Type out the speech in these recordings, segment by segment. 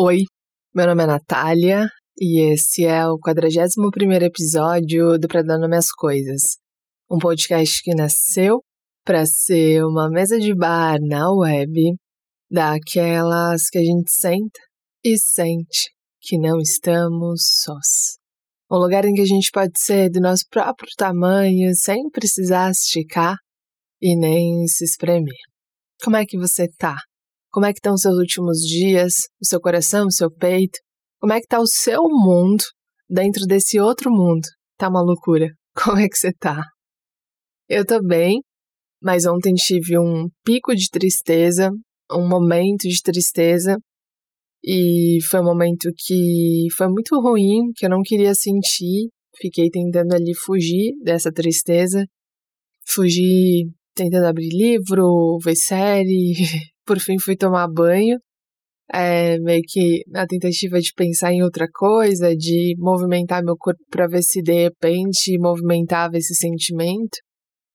Oi, meu nome é Natália e esse é o 41 episódio do Pra Dar Nome às Coisas, um podcast que nasceu para ser uma mesa de bar na web, daquelas que a gente senta e sente que não estamos sós. Um lugar em que a gente pode ser do nosso próprio tamanho sem precisar esticar e nem se espremer. Como é que você tá? Como é que estão os seus últimos dias, o seu coração, o seu peito? Como é que tá o seu mundo dentro desse outro mundo? Tá uma loucura. Como é que você tá? Eu tô bem, mas ontem tive um pico de tristeza, um momento de tristeza, e foi um momento que foi muito ruim, que eu não queria sentir. Fiquei tentando ali fugir dessa tristeza, fugir tentando abrir livro, ver série, por fim fui tomar banho, é, meio que na tentativa de pensar em outra coisa, de movimentar meu corpo para ver se de repente movimentava esse sentimento.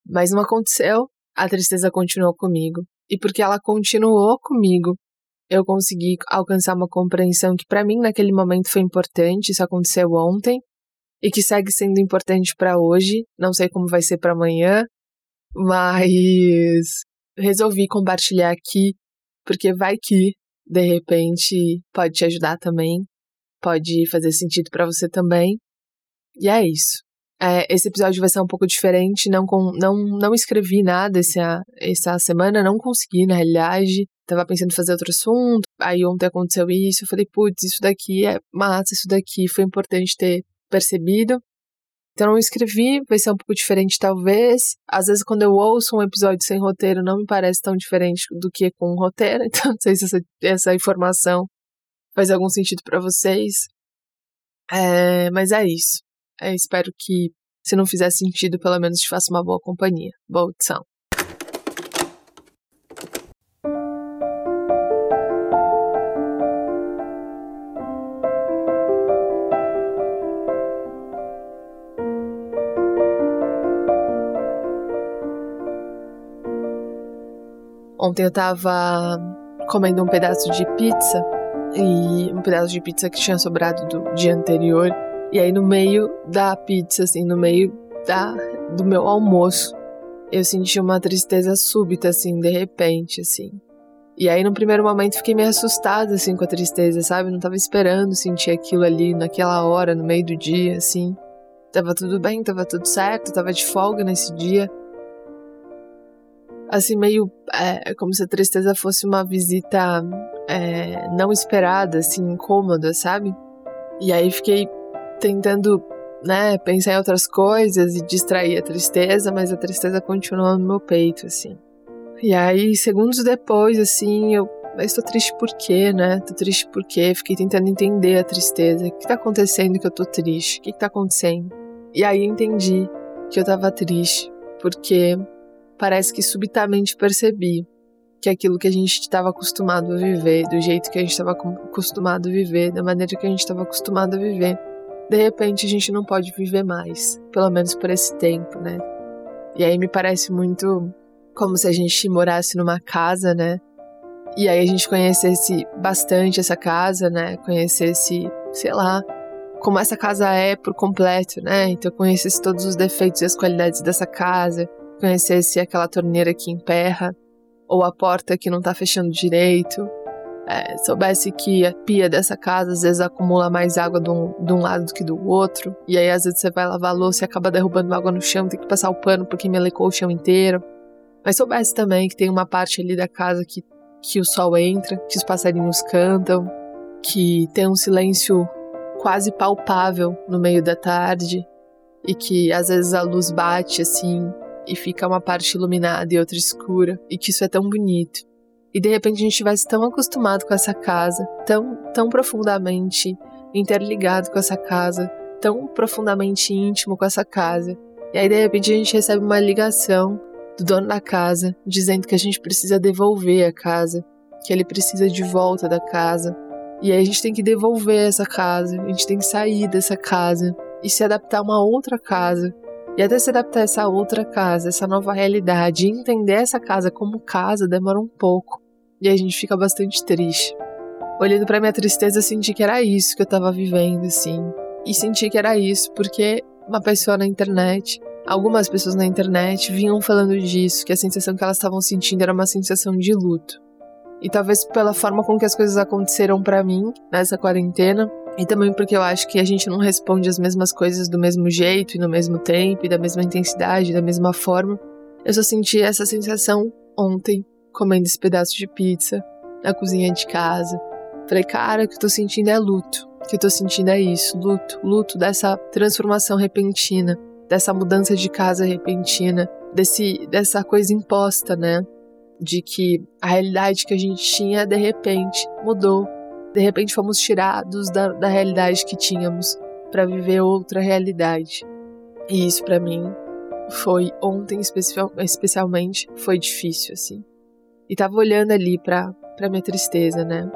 Mas não aconteceu, a tristeza continuou comigo. E porque ela continuou comigo, eu consegui alcançar uma compreensão que para mim naquele momento foi importante, isso aconteceu ontem e que segue sendo importante para hoje, não sei como vai ser para amanhã, mas resolvi compartilhar aqui porque vai que, de repente, pode te ajudar também, pode fazer sentido para você também. E é isso. É, esse episódio vai ser um pouco diferente, não, com, não, não escrevi nada essa, essa semana, não consegui, na realidade. Tava pensando em fazer outro assunto, aí ontem aconteceu isso, eu falei, putz, isso daqui é massa, isso daqui foi importante ter percebido. Então não escrevi, vai ser um pouco diferente talvez. Às vezes quando eu ouço um episódio sem roteiro não me parece tão diferente do que com um roteiro, então não sei se essa, essa informação faz algum sentido para vocês. É, mas é isso. É, espero que se não fizer sentido, pelo menos te faça uma boa companhia. Boa audição. Ontem eu tava comendo um pedaço de pizza e um pedaço de pizza que tinha sobrado do dia anterior. E aí no meio da pizza, assim, no meio da do meu almoço, eu senti uma tristeza súbita, assim, de repente, assim. E aí no primeiro momento fiquei meio assustada, assim, com a tristeza, sabe? Não tava esperando sentir aquilo ali naquela hora, no meio do dia, assim. Tava tudo bem, tava tudo certo, tava de folga nesse dia assim, meio é, como se a tristeza fosse uma visita é, não esperada, assim, incômoda, sabe? E aí fiquei tentando, né, pensar em outras coisas e distrair a tristeza, mas a tristeza continuou no meu peito, assim. E aí, segundos depois, assim, eu mas tô triste por quê, né? Tô triste por quê? Fiquei tentando entender a tristeza. O que tá acontecendo que eu tô triste? O que, que tá acontecendo? E aí entendi que eu tava triste porque parece que subitamente percebi que aquilo que a gente estava acostumado a viver, do jeito que a gente estava acostumado a viver, da maneira que a gente estava acostumado a viver, de repente a gente não pode viver mais, pelo menos por esse tempo, né? E aí me parece muito como se a gente morasse numa casa, né? E aí a gente conhecesse bastante essa casa, né? Conhecesse, sei lá, como essa casa é por completo, né? Então conhecesse todos os defeitos e as qualidades dessa casa, conhecesse aquela torneira que emperra, ou a porta que não tá fechando direito, é, soubesse que a pia dessa casa às vezes acumula mais água de um, de um, lado do que do outro, e aí às vezes você vai lavar a louça e acaba derrubando água no chão, tem que passar o pano porque melecou o chão inteiro. Mas soubesse também que tem uma parte ali da casa que, que o sol entra, que os passarinhos cantam, que tem um silêncio quase palpável no meio da tarde, e que às vezes a luz bate assim e fica uma parte iluminada e outra escura, e que isso é tão bonito. E de repente a gente estivesse tão acostumado com essa casa, tão, tão profundamente interligado com essa casa, tão profundamente íntimo com essa casa. E aí de repente a gente recebe uma ligação do dono da casa dizendo que a gente precisa devolver a casa, que ele precisa de volta da casa. E aí a gente tem que devolver essa casa, a gente tem que sair dessa casa e se adaptar a uma outra casa e até se adaptar a essa outra casa, essa nova realidade, entender essa casa como casa demora um pouco. E a gente fica bastante triste. Olhando para minha tristeza, senti que era isso que eu tava vivendo, assim. E senti que era isso porque uma pessoa na internet, algumas pessoas na internet vinham falando disso, que a sensação que elas estavam sentindo era uma sensação de luto. E talvez pela forma com que as coisas aconteceram para mim nessa quarentena, e também porque eu acho que a gente não responde as mesmas coisas do mesmo jeito e no mesmo tempo, e da mesma intensidade, da mesma forma. Eu só senti essa sensação ontem, comendo esse pedaço de pizza na cozinha de casa. Falei, cara, o que eu tô sentindo é luto. O que eu tô sentindo é isso, luto, luto dessa transformação repentina, dessa mudança de casa repentina, desse, dessa coisa imposta, né? De que a realidade que a gente tinha de repente mudou de repente fomos tirados da, da realidade que tínhamos para viver outra realidade. E isso para mim foi ontem especial, especialmente foi difícil assim. E tava olhando ali para para minha tristeza, né?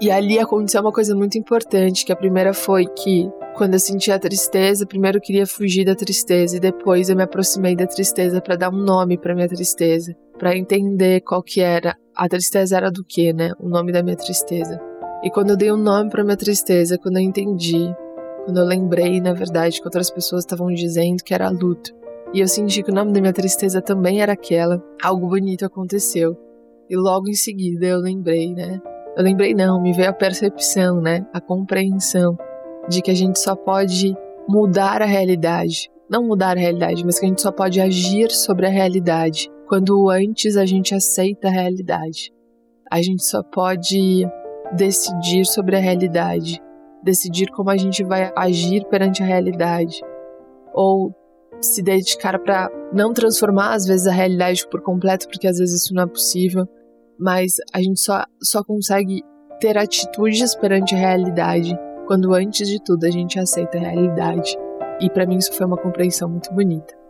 E ali aconteceu uma coisa muito importante, que a primeira foi que quando eu senti a tristeza, primeiro eu queria fugir da tristeza e depois eu me aproximei da tristeza para dar um nome para minha tristeza, para entender qual que era. A tristeza era do que, né? O nome da minha tristeza. E quando eu dei um nome para minha tristeza, quando eu entendi, quando eu lembrei, na verdade, que outras pessoas estavam dizendo que era luto, e eu senti que o nome da minha tristeza também era aquela, algo bonito aconteceu. E logo em seguida eu lembrei, né? Eu lembrei não, me veio a percepção, né? A compreensão de que a gente só pode mudar a realidade. Não mudar a realidade, mas que a gente só pode agir sobre a realidade quando antes a gente aceita a realidade. A gente só pode decidir sobre a realidade, decidir como a gente vai agir perante a realidade, ou se dedicar para não transformar às vezes a realidade por completo, porque às vezes isso não é possível, mas a gente só, só consegue ter atitudes perante a realidade quando antes de tudo a gente aceita a realidade. E para mim isso foi uma compreensão muito bonita.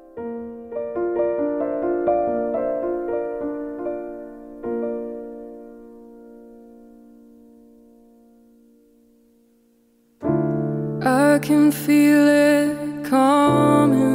Can feel it coming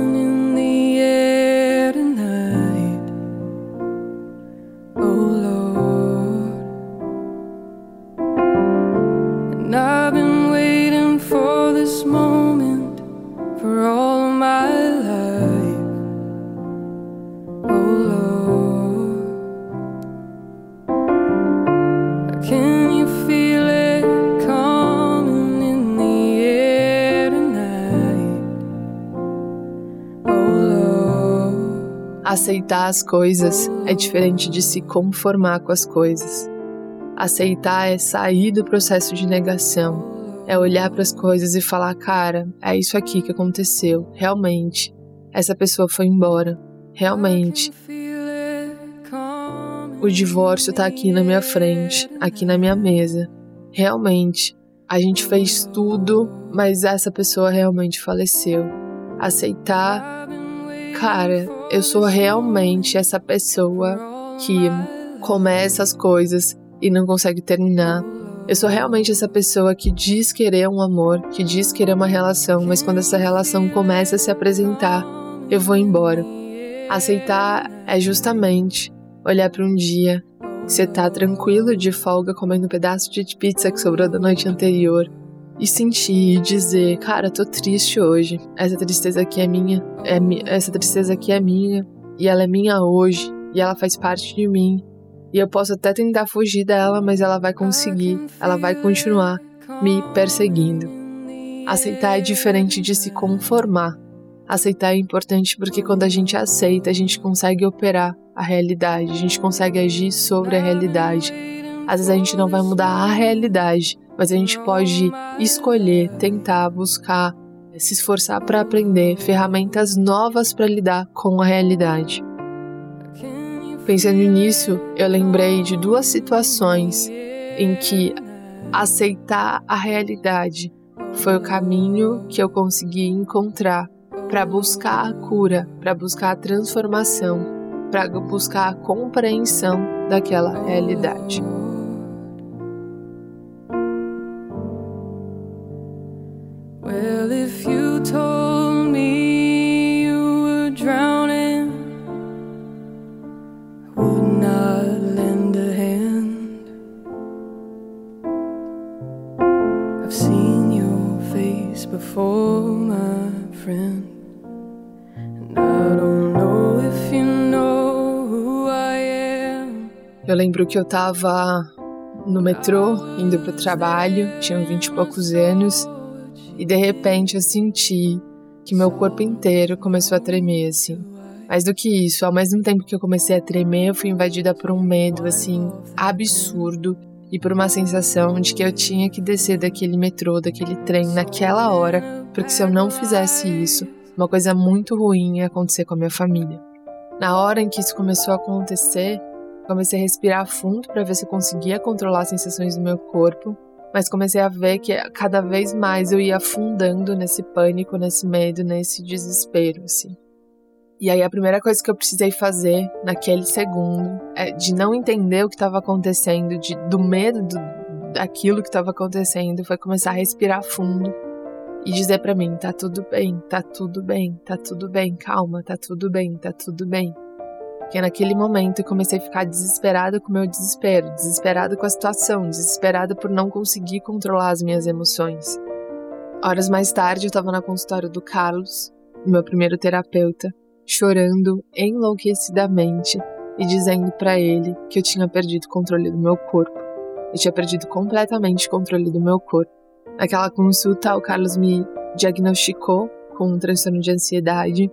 Aceitar as coisas é diferente de se conformar com as coisas. Aceitar é sair do processo de negação, é olhar para as coisas e falar: cara, é isso aqui que aconteceu, realmente. Essa pessoa foi embora, realmente. O divórcio tá aqui na minha frente, aqui na minha mesa. Realmente, a gente fez tudo, mas essa pessoa realmente faleceu. Aceitar cara, eu sou realmente essa pessoa que começa as coisas e não consegue terminar. Eu sou realmente essa pessoa que diz querer um amor, que diz querer uma relação, mas quando essa relação começa a se apresentar, eu vou embora. Aceitar é justamente olhar para um dia você tá tranquilo de folga comendo um pedaço de pizza que sobrou da noite anterior e sentir e dizer, cara, tô triste hoje. Essa tristeza aqui é minha, é essa tristeza aqui é minha e ela é minha hoje e ela faz parte de mim. E eu posso até tentar fugir dela, mas ela vai conseguir, ela vai continuar me perseguindo. Aceitar é diferente de se conformar. Aceitar é importante porque quando a gente aceita, a gente consegue operar a realidade, a gente consegue agir sobre a realidade. Às vezes a gente não vai mudar a realidade, mas a gente pode escolher, tentar, buscar, se esforçar para aprender ferramentas novas para lidar com a realidade. Pensando nisso, eu lembrei de duas situações em que aceitar a realidade foi o caminho que eu consegui encontrar para buscar a cura, para buscar a transformação, para buscar a compreensão daquela realidade. Lembro que eu tava no metrô, indo pro trabalho, tinha vinte e poucos anos, e de repente eu senti que meu corpo inteiro começou a tremer, assim. Mais do que isso, ao mesmo tempo que eu comecei a tremer, eu fui invadida por um medo, assim, absurdo e por uma sensação de que eu tinha que descer daquele metrô, daquele trem naquela hora, porque se eu não fizesse isso, uma coisa muito ruim ia acontecer com a minha família. Na hora em que isso começou a acontecer, comecei a respirar fundo para ver se conseguia controlar as sensações do meu corpo, mas comecei a ver que cada vez mais eu ia afundando nesse pânico, nesse medo, nesse desespero, assim. E aí a primeira coisa que eu precisei fazer naquele segundo é de não entender o que estava acontecendo, de, do medo do, daquilo que estava acontecendo, foi começar a respirar fundo e dizer para mim, tá tudo bem, tá tudo bem, tá tudo bem, calma, tá tudo bem, tá tudo bem. Porque naquele momento eu comecei a ficar desesperada com o meu desespero, desesperada com a situação, desesperada por não conseguir controlar as minhas emoções. Horas mais tarde eu estava na consultório do Carlos, meu primeiro terapeuta, chorando enlouquecidamente e dizendo para ele que eu tinha perdido o controle do meu corpo. Eu tinha perdido completamente o controle do meu corpo. Naquela consulta, o Carlos me diagnosticou com um transtorno de ansiedade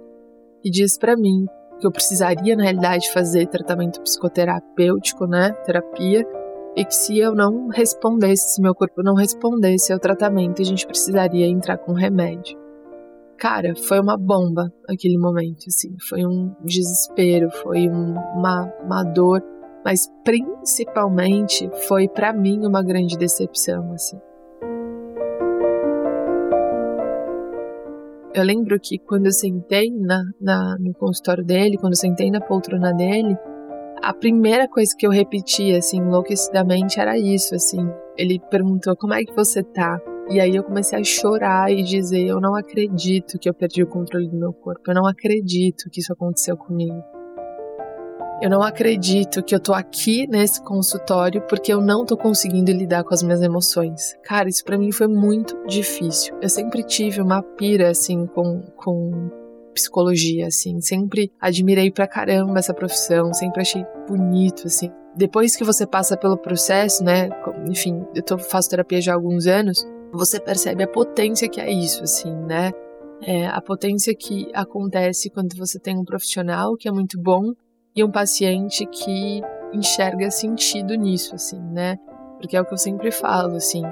e disse para mim que eu precisaria, na realidade, fazer tratamento psicoterapêutico, né? Terapia. E que se eu não respondesse, se meu corpo não respondesse ao tratamento, a gente precisaria entrar com remédio. Cara, foi uma bomba aquele momento, assim. Foi um desespero, foi um, uma, uma dor, mas principalmente foi para mim uma grande decepção, assim. Eu lembro que quando eu sentei na, na, no consultório dele, quando eu sentei na poltrona dele, a primeira coisa que eu repetia, assim, enlouquecidamente, era isso, assim. Ele perguntou, como é que você tá? E aí eu comecei a chorar e dizer: Eu não acredito que eu perdi o controle do meu corpo. Eu não acredito que isso aconteceu comigo. Eu não acredito que eu tô aqui nesse consultório porque eu não tô conseguindo lidar com as minhas emoções. Cara, isso para mim foi muito difícil. Eu sempre tive uma pira assim com, com psicologia, assim. Sempre admirei pra caramba essa profissão, sempre achei bonito, assim. Depois que você passa pelo processo, né? Enfim, eu tô, faço terapia já há alguns anos você percebe a potência que é isso, assim, né? É, a potência que acontece quando você tem um profissional que é muito bom e um paciente que enxerga sentido nisso, assim, né? Porque é o que eu sempre falo, assim,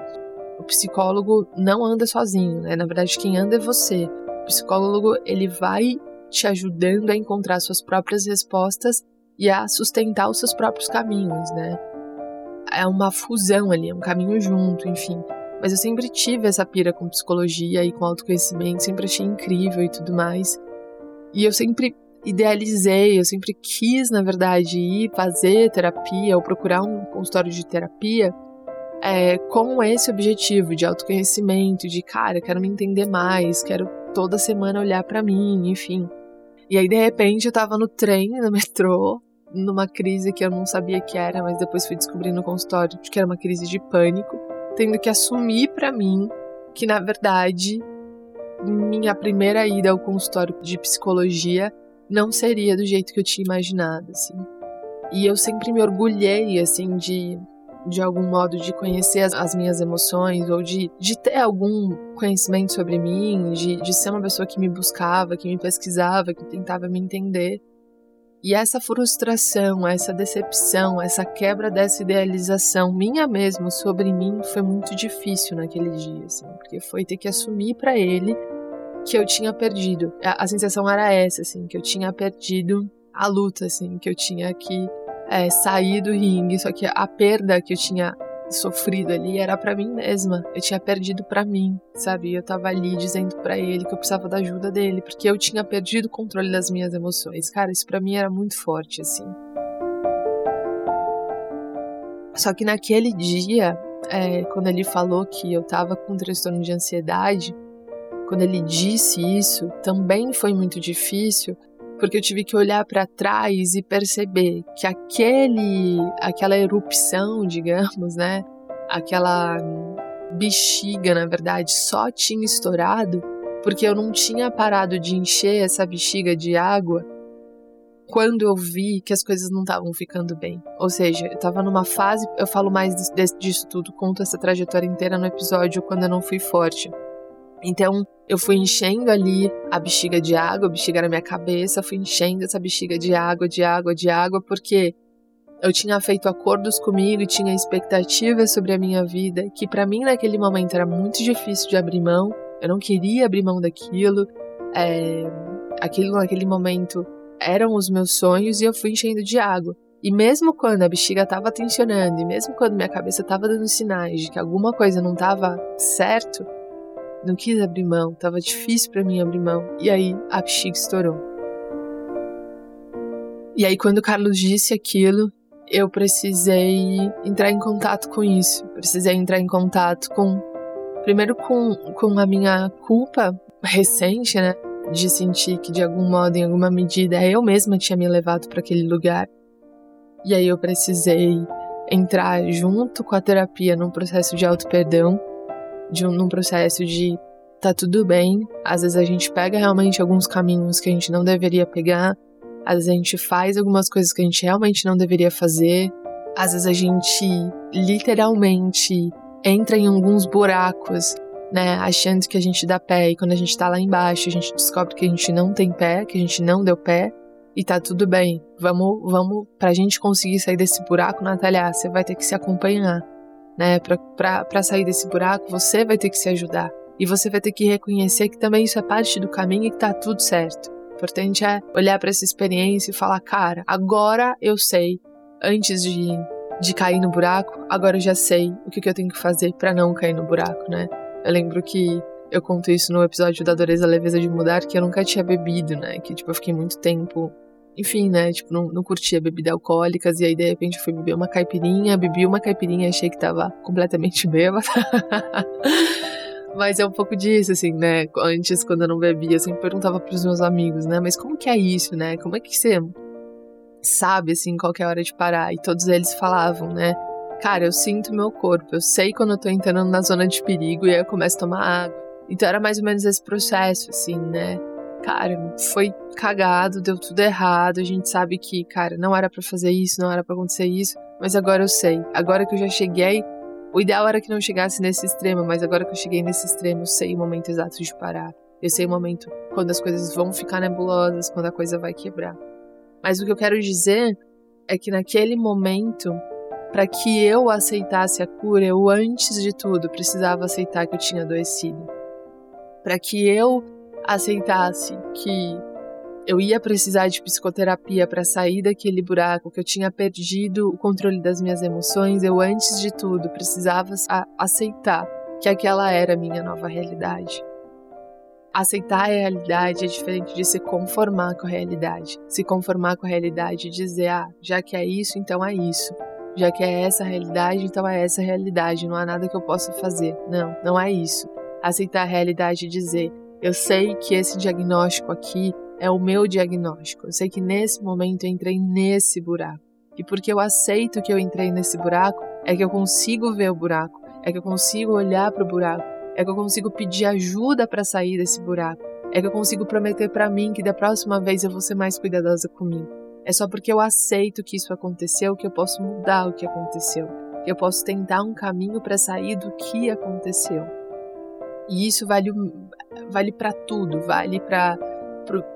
o psicólogo não anda sozinho, né? Na verdade, quem anda é você. O psicólogo, ele vai te ajudando a encontrar suas próprias respostas e a sustentar os seus próprios caminhos, né? É uma fusão ali, é um caminho junto, enfim. Mas eu sempre tive essa pira com psicologia e com autoconhecimento, sempre achei incrível e tudo mais. E eu sempre idealizei, eu sempre quis, na verdade, ir fazer terapia ou procurar um consultório de terapia é, com esse objetivo de autoconhecimento, de cara, quero me entender mais, quero toda semana olhar para mim, enfim. E aí, de repente, eu tava no trem, no metrô, numa crise que eu não sabia que era, mas depois fui descobrir no consultório que era uma crise de pânico tendo que assumir para mim que, na verdade, minha primeira ida ao consultório de psicologia não seria do jeito que eu tinha imaginado, assim. E eu sempre me orgulhei, assim, de, de algum modo, de conhecer as, as minhas emoções, ou de, de ter algum conhecimento sobre mim, de, de ser uma pessoa que me buscava, que me pesquisava, que tentava me entender. E essa frustração, essa decepção, essa quebra dessa idealização minha mesmo sobre mim foi muito difícil naquele dia, assim, porque foi ter que assumir para ele que eu tinha perdido. A, a, sensação era essa, assim, que eu tinha perdido a luta, assim, que eu tinha que é, sair do ringue, só que a perda que eu tinha sofrido ali era para mim mesma. Eu tinha perdido para mim, sabe? Eu tava ali dizendo para ele que eu precisava da ajuda dele, porque eu tinha perdido o controle das minhas emoções. Cara, isso para mim era muito forte assim. Só que naquele dia, é, quando ele falou que eu tava com um transtorno de ansiedade, quando ele disse isso, também foi muito difícil, porque eu tive que olhar para trás e perceber que aquele, aquela erupção, digamos, né, aquela bexiga, na verdade, só tinha estourado porque eu não tinha parado de encher essa bexiga de água quando eu vi que as coisas não estavam ficando bem. Ou seja, eu estava numa fase, eu falo mais disso tudo, conto essa trajetória inteira no episódio quando eu não fui forte. Então, eu fui enchendo ali a bexiga de água, a bexiga na minha cabeça, fui enchendo essa bexiga de água, de água, de água, porque eu tinha feito acordos comigo e tinha expectativas sobre a minha vida que para mim naquele momento era muito difícil de abrir mão. Eu não queria abrir mão daquilo. É, aquilo naquele momento eram os meus sonhos e eu fui enchendo de água. E mesmo quando a bexiga estava tensionando, e mesmo quando minha cabeça estava dando sinais de que alguma coisa não estava certo, não quis abrir mão, estava difícil para mim abrir mão. E aí a bexiga estourou. E aí quando o Carlos disse aquilo, eu precisei entrar em contato com isso. Precisei entrar em contato com primeiro com, com a minha culpa recente, né? De sentir que de algum modo, em alguma medida, eu mesma tinha me levado para aquele lugar. E aí eu precisei entrar junto com a terapia num processo de auto-perdão, de um, num processo de tá tudo bem. Às vezes a gente pega realmente alguns caminhos que a gente não deveria pegar, às vezes a gente faz algumas coisas que a gente realmente não deveria fazer. Às vezes a gente literalmente entra em alguns buracos, né, achando que a gente dá pé e quando a gente tá lá embaixo, a gente descobre que a gente não tem pé, que a gente não deu pé e tá tudo bem. Vamos, vamos, pra gente conseguir sair desse buraco, Natália, você vai ter que se acompanhar, né? Pra sair desse buraco, você vai ter que se ajudar. E você vai ter que reconhecer que também isso é parte do caminho e que tá tudo certo importante é olhar para essa experiência e falar, cara, agora eu sei, antes de, de cair no buraco, agora eu já sei o que, que eu tenho que fazer para não cair no buraco, né? Eu lembro que eu conto isso no episódio da Dureza Leveza de Mudar, que eu nunca tinha bebido, né? Que, tipo, eu fiquei muito tempo enfim, né? Tipo, não, não curtia bebida alcoólicas e aí de repente fui beber uma caipirinha, bebi uma caipirinha, achei que tava completamente bêbada. Mas é um pouco disso, assim, né? Antes, quando eu não bebia, eu sempre perguntava pros meus amigos, né? Mas como que é isso, né? Como é que você sabe, assim, qual é a hora de parar? E todos eles falavam, né? Cara, eu sinto meu corpo, eu sei quando eu tô entrando na zona de perigo e aí eu começo a tomar água. Então era mais ou menos esse processo, assim, né? Cara, foi cagado, deu tudo errado. A gente sabe que, cara, não era para fazer isso, não era para acontecer isso, mas agora eu sei. Agora que eu já cheguei o ideal era que não chegasse nesse extremo, mas agora que eu cheguei nesse extremo, eu sei o momento exato de parar. Eu sei o momento quando as coisas vão ficar nebulosas, quando a coisa vai quebrar. Mas o que eu quero dizer é que naquele momento, para que eu aceitasse a cura, eu antes de tudo precisava aceitar que eu tinha adoecido. Para que eu aceitasse que eu ia precisar de psicoterapia para sair daquele buraco, que eu tinha perdido o controle das minhas emoções, eu antes de tudo precisava aceitar que aquela era a minha nova realidade. Aceitar a realidade é diferente de se conformar com a realidade. Se conformar com a realidade e dizer, ah, já que é isso, então é isso. Já que é essa a realidade, então é essa a realidade. Não há nada que eu possa fazer. Não, não é isso. Aceitar a realidade e dizer, eu sei que esse diagnóstico aqui é o meu diagnóstico. Eu sei que nesse momento eu entrei nesse buraco. E porque eu aceito que eu entrei nesse buraco, é que eu consigo ver o buraco, é que eu consigo olhar para o buraco, é que eu consigo pedir ajuda para sair desse buraco, é que eu consigo prometer para mim que da próxima vez eu vou ser mais cuidadosa comigo. É só porque eu aceito que isso aconteceu que eu posso mudar o que aconteceu, que eu posso tentar um caminho para sair do que aconteceu. E isso vale vale para tudo, vale para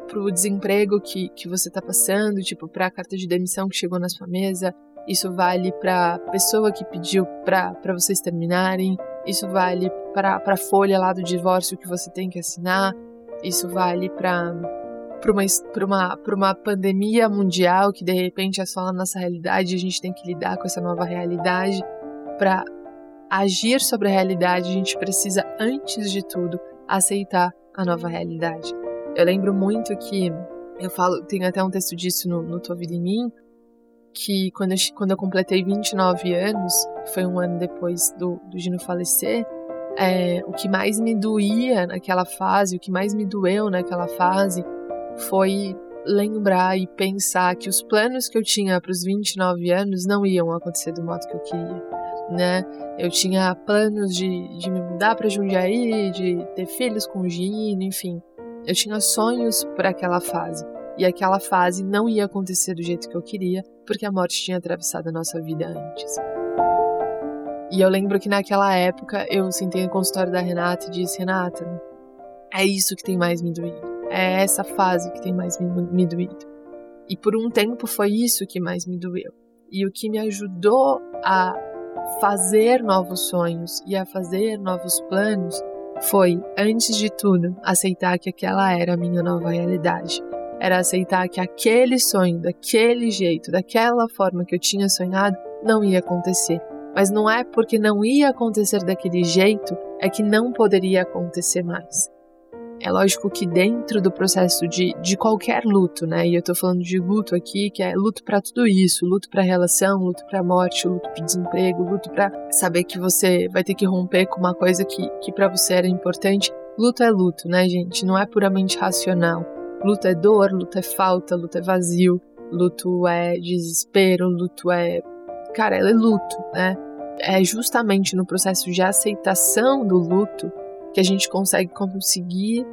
pro desemprego que, que você tá passando, tipo, pra carta de demissão que chegou na sua mesa, isso vale pra pessoa que pediu pra vocês terminarem, isso vale pra, pra folha lá do divórcio que você tem que assinar, isso vale pra, uma, uma, uma pandemia mundial que de repente é só a nossa realidade e a gente tem que lidar com essa nova realidade. Pra agir sobre a realidade, a gente precisa, antes de tudo, aceitar a nova realidade. Eu lembro muito que eu falo, tem até um texto disso no, no Tua Vida em Mim, que quando eu, quando eu completei 29 anos, foi um ano depois do, do Gino falecer, é, o que mais me doía naquela fase, o que mais me doeu naquela fase, foi lembrar e pensar que os planos que eu tinha para os 29 anos não iam acontecer do modo que eu queria. Né? Eu tinha planos de, de me mudar para Jundiaí, de ter filhos com Gino, enfim. Eu tinha sonhos para aquela fase. E aquela fase não ia acontecer do jeito que eu queria, porque a morte tinha atravessado a nossa vida antes. E eu lembro que naquela época eu sentei no consultório da Renata e disse: Renata, é isso que tem mais me doído. É essa fase que tem mais me, me doído. E por um tempo foi isso que mais me doeu. E o que me ajudou a fazer novos sonhos e a fazer novos planos foi, antes de tudo, aceitar que aquela era a minha nova realidade. Era aceitar que aquele sonho, daquele jeito, daquela forma que eu tinha sonhado, não ia acontecer. Mas não é porque não ia acontecer daquele jeito, é que não poderia acontecer mais. É lógico que dentro do processo de, de qualquer luto, né? E eu tô falando de luto aqui, que é luto para tudo isso, luto para relação, luto para morte, luto para desemprego, luto para saber que você vai ter que romper com uma coisa que, que para você era importante. Luto é luto, né, gente? Não é puramente racional. Luto é dor, luto é falta, luto é vazio, luto é desespero, luto é. Cara, é luto, né? É justamente no processo de aceitação do luto que a gente consegue conseguir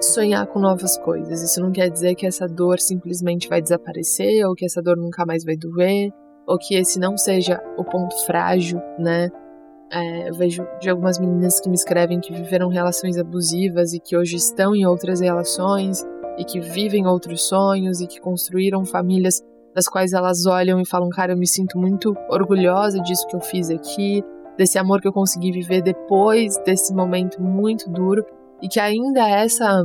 sonhar com novas coisas. Isso não quer dizer que essa dor simplesmente vai desaparecer, ou que essa dor nunca mais vai doer, ou que esse não seja o ponto frágil, né? É, eu vejo de algumas meninas que me escrevem que viveram relações abusivas e que hoje estão em outras relações e que vivem outros sonhos e que construíram famílias das quais elas olham e falam: Cara, eu me sinto muito orgulhosa disso que eu fiz aqui, desse amor que eu consegui viver depois desse momento muito duro e que ainda essa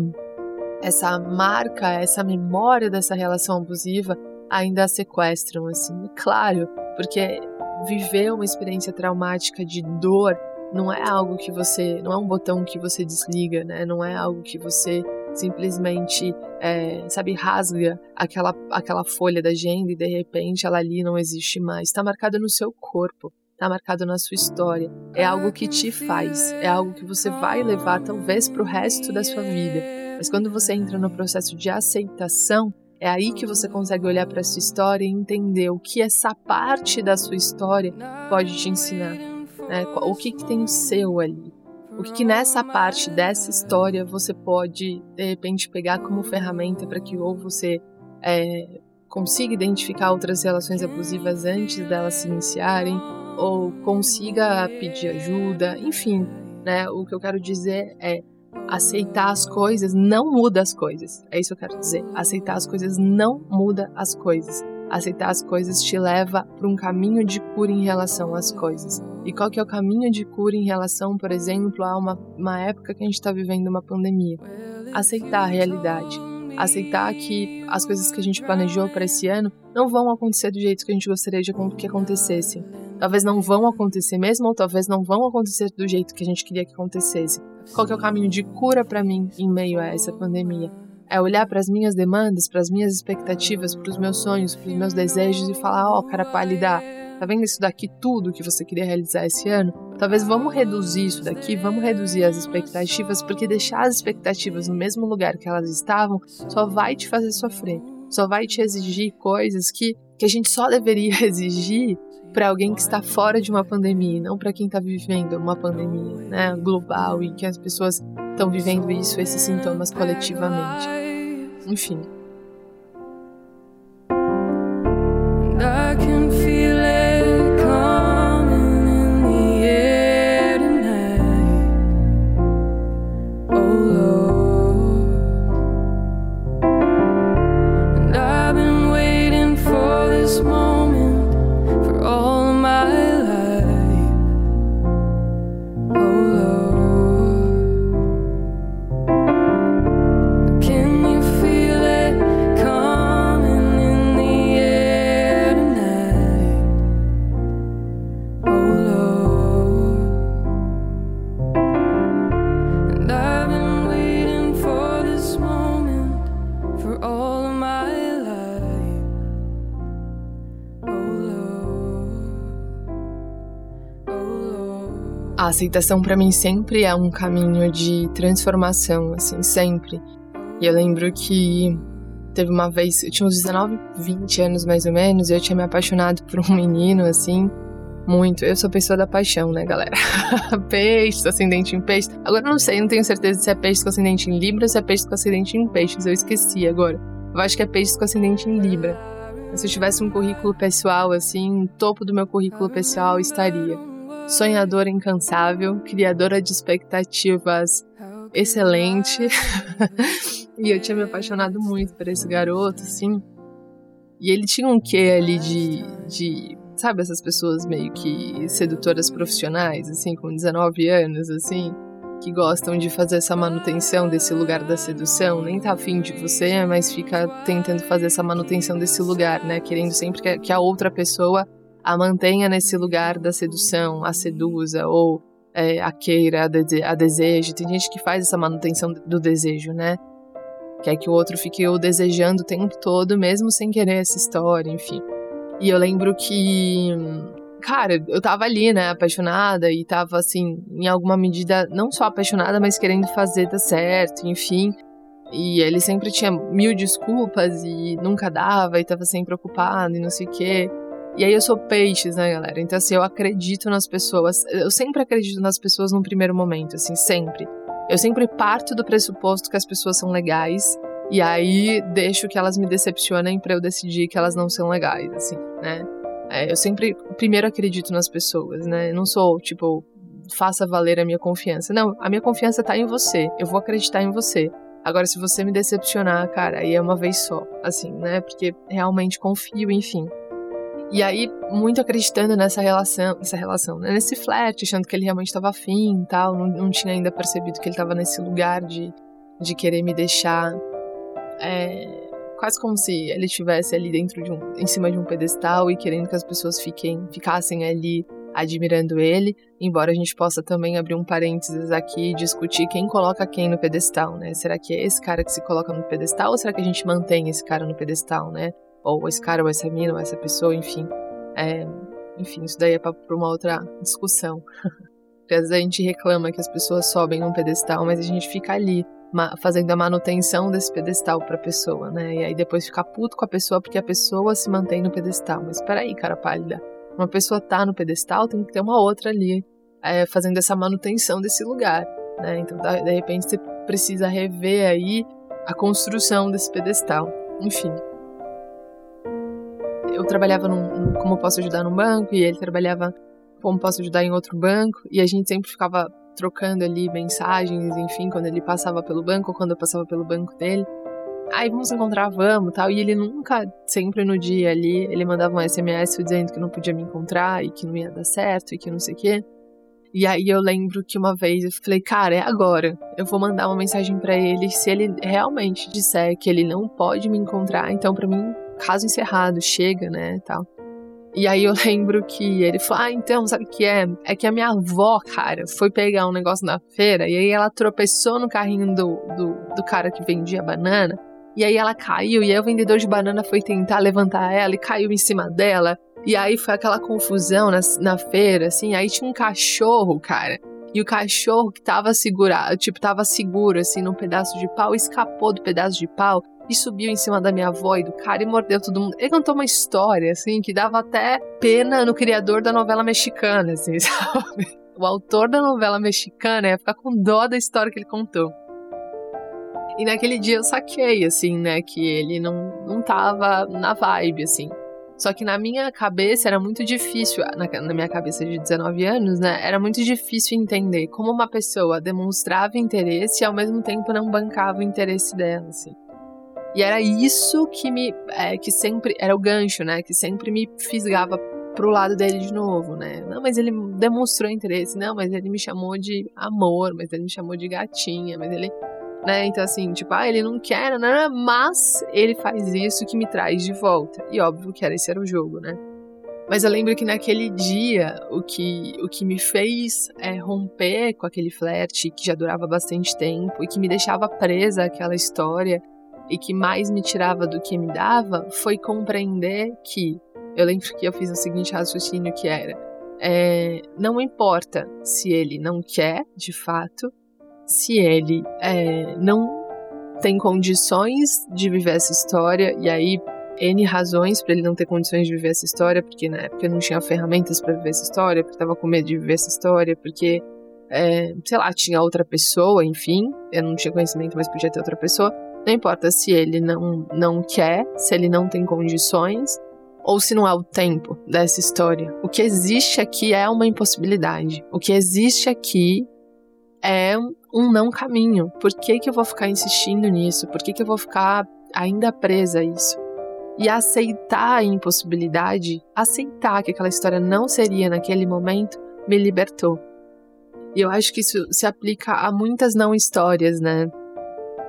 essa marca, essa memória dessa relação abusiva ainda a sequestram assim. Claro, porque viver uma experiência traumática de dor não é algo que você, não é um botão que você desliga, né? Não é algo que você simplesmente, é, sabe, rasga aquela, aquela folha da agenda e de repente ela ali não existe mais. Está marcada no seu corpo está marcado na sua história. É algo que te faz, é algo que você vai levar talvez para o resto da sua vida. Mas quando você entra no processo de aceitação, é aí que você consegue olhar para sua história e entender o que essa parte da sua história pode te ensinar. Né? O que, que tem o seu ali. O que, que nessa parte dessa história você pode, de repente, pegar como ferramenta para que ou você é, consiga identificar outras relações abusivas antes delas se iniciarem, ou consiga pedir ajuda, enfim, né? O que eu quero dizer é aceitar as coisas não muda as coisas. É isso que eu quero dizer. Aceitar as coisas não muda as coisas. Aceitar as coisas te leva para um caminho de cura em relação às coisas. E qual que é o caminho de cura em relação, por exemplo, a uma, uma época que a gente está vivendo uma pandemia? Aceitar a realidade aceitar que as coisas que a gente planejou para esse ano não vão acontecer do jeito que a gente gostaria de que acontecessem. Talvez não vão acontecer mesmo, ou talvez não vão acontecer do jeito que a gente queria que acontecesse. Qual que é o caminho de cura para mim em meio a essa pandemia? É olhar para as minhas demandas, para as minhas expectativas, para os meus sonhos, para os meus desejos e falar: ó, oh, cara pálida, Tá vendo isso daqui tudo que você queria realizar esse ano? Talvez vamos reduzir isso daqui, vamos reduzir as expectativas, porque deixar as expectativas no mesmo lugar que elas estavam só vai te fazer sofrer, só vai te exigir coisas que, que a gente só deveria exigir para alguém que está fora de uma pandemia, não para quem está vivendo uma pandemia né, global e que as pessoas estão vivendo isso, esses sintomas coletivamente. Enfim. I can feel A aceitação para mim sempre é um caminho de transformação, assim, sempre. E eu lembro que teve uma vez, eu tinha uns 19, 20 anos mais ou menos, e eu tinha me apaixonado por um menino, assim, Muito. Eu sou pessoa da paixão, né, galera? peixe, ascendente em peixe. Agora eu não sei, não tenho certeza se é peixe com ascendente em Libra ou se é peixe com ascendente em peixes. Eu esqueci agora. Eu acho que é peixe com ascendente em Libra. Se eu tivesse um currículo pessoal, assim, no topo do meu currículo pessoal estaria sonhadora incansável, criadora de expectativas excelente. e eu tinha me apaixonado muito por esse garoto, assim. E ele tinha um quê ali de, de sabe, essas pessoas meio que sedutoras profissionais, assim, com 19 anos, assim, que gostam de fazer essa manutenção desse lugar da sedução, nem tá afim de você, mas fica tentando fazer essa manutenção desse lugar, né, querendo sempre que a outra pessoa a mantenha nesse lugar da sedução, a seduza ou é, a queira, a, dese a deseje. Tem gente que faz essa manutenção do desejo, né? Quer que o outro fique o desejando o tempo todo, mesmo sem querer essa história, enfim. E eu lembro que, cara, eu tava ali, né, apaixonada e tava, assim, em alguma medida, não só apaixonada, mas querendo fazer dar certo, enfim. E ele sempre tinha mil desculpas e nunca dava e tava sempre ocupado e não sei o quê. E aí eu sou peixes, né, galera? Então, assim, eu acredito nas pessoas. Eu sempre acredito nas pessoas num primeiro momento, assim, sempre. Eu sempre parto do pressuposto que as pessoas são legais. E aí deixo que elas me decepcionem para eu decidir que elas não são legais, assim, né? É, eu sempre primeiro acredito nas pessoas, né? Eu não sou, tipo, faça valer a minha confiança. Não, a minha confiança tá em você. Eu vou acreditar em você. Agora, se você me decepcionar, cara, aí é uma vez só, assim, né? Porque realmente confio, enfim. E aí, muito acreditando nessa relação, nessa relação, né? nesse flat, achando que ele realmente estava afim e tal, não, não, tinha ainda percebido que ele estava nesse lugar de, de querer me deixar é, quase como se ele estivesse ali dentro de um, em cima de um pedestal e querendo que as pessoas fiquem, ficassem ali admirando ele, embora a gente possa também abrir um parênteses aqui e discutir quem coloca quem no pedestal, né? Será que é esse cara que se coloca no pedestal ou será que a gente mantém esse cara no pedestal, né? Ou esse cara, ou essa mina, ou essa pessoa, enfim. É, enfim, isso daí é para uma outra discussão. Porque às vezes a gente reclama que as pessoas sobem um pedestal, mas a gente fica ali fazendo a manutenção desse pedestal para a pessoa, né? E aí depois fica puto com a pessoa porque a pessoa se mantém no pedestal. Mas peraí, cara pálida. Uma pessoa tá no pedestal, tem que ter uma outra ali é, fazendo essa manutenção desse lugar, né? Então, de repente, você precisa rever aí a construção desse pedestal. Enfim eu trabalhava num, como posso ajudar num banco e ele trabalhava como posso ajudar em outro banco e a gente sempre ficava trocando ali mensagens, enfim, quando ele passava pelo banco ou quando eu passava pelo banco dele. Aí vamos encontrar, vamos, tal. E ele nunca, sempre no dia ali, ele mandava um SMS dizendo que não podia me encontrar e que não ia dar certo e que não sei o quê. E aí eu lembro que uma vez eu falei, cara, é agora. Eu vou mandar uma mensagem para ele. Se ele realmente disser que ele não pode me encontrar, então para mim caso encerrado, chega, né, tal. E aí eu lembro que ele falou: Ah, então, sabe o que é? É que a minha avó, cara, foi pegar um negócio na feira e aí ela tropeçou no carrinho do, do, do cara que vendia banana. E aí ela caiu, e aí o vendedor de banana foi tentar levantar ela e caiu em cima dela. E aí foi aquela confusão na, na feira, assim. Aí tinha um cachorro, cara. E o cachorro que tava segurado, tipo, tava seguro, assim, num pedaço de pau, escapou do pedaço de pau e subiu em cima da minha avó e do cara e mordeu todo mundo. Ele contou uma história, assim, que dava até pena no criador da novela mexicana, assim, sabe? O autor da novela mexicana ia ficar com dó da história que ele contou. E naquele dia eu saquei, assim, né, que ele não, não tava na vibe, assim. Só que na minha cabeça era muito difícil, na, na, minha cabeça de 19 anos, né? Era muito difícil entender como uma pessoa demonstrava interesse e ao mesmo tempo não bancava o interesse dela, assim. E era isso que me. É, que sempre. Era o gancho, né? Que sempre me fisgava pro lado dele de novo, né? Não, mas ele demonstrou interesse. Não, mas ele me chamou de amor, mas ele me chamou de gatinha, mas ele. Né? Então, assim, tipo, ah, ele não quer, né? mas ele faz isso que me traz de volta. E óbvio que era, esse era o jogo, né? Mas eu lembro que naquele dia, o que, o que me fez é, romper com aquele flerte que já durava bastante tempo e que me deixava presa àquela história e que mais me tirava do que me dava foi compreender que eu lembro que eu fiz o seguinte raciocínio que era é, não importa se ele não quer de fato se ele é, não tem condições de viver essa história e aí N razões para ele não ter condições de viver essa história, porque na época não tinha ferramentas para viver essa história, porque estava com medo de viver essa história, porque, é, sei lá, tinha outra pessoa, enfim, eu não tinha conhecimento, mas podia ter outra pessoa. Não importa se ele não, não quer, se ele não tem condições, ou se não é o tempo dessa história. O que existe aqui é uma impossibilidade. O que existe aqui é um não caminho. Por que, que eu vou ficar insistindo nisso? Por que, que eu vou ficar ainda presa a isso? E aceitar a impossibilidade, aceitar que aquela história não seria naquele momento, me libertou. E eu acho que isso se aplica a muitas não histórias, né?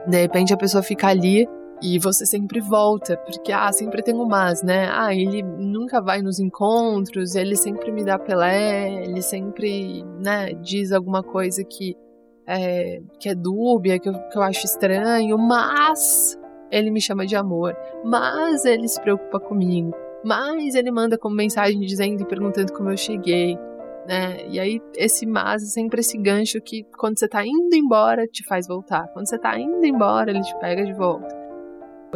De repente a pessoa fica ali e você sempre volta, porque, ah, sempre tem um mas, né? Ah, ele nunca vai nos encontros, ele sempre me dá pelé, ele sempre, né, diz alguma coisa que é, que é dúbia, que eu, que eu acho estranho, mas ele me chama de amor, mas ele se preocupa comigo, mas ele manda como mensagem dizendo e perguntando como eu cheguei, né? E aí esse mas é sempre esse gancho que quando você tá indo embora te faz voltar, quando você tá indo embora ele te pega de volta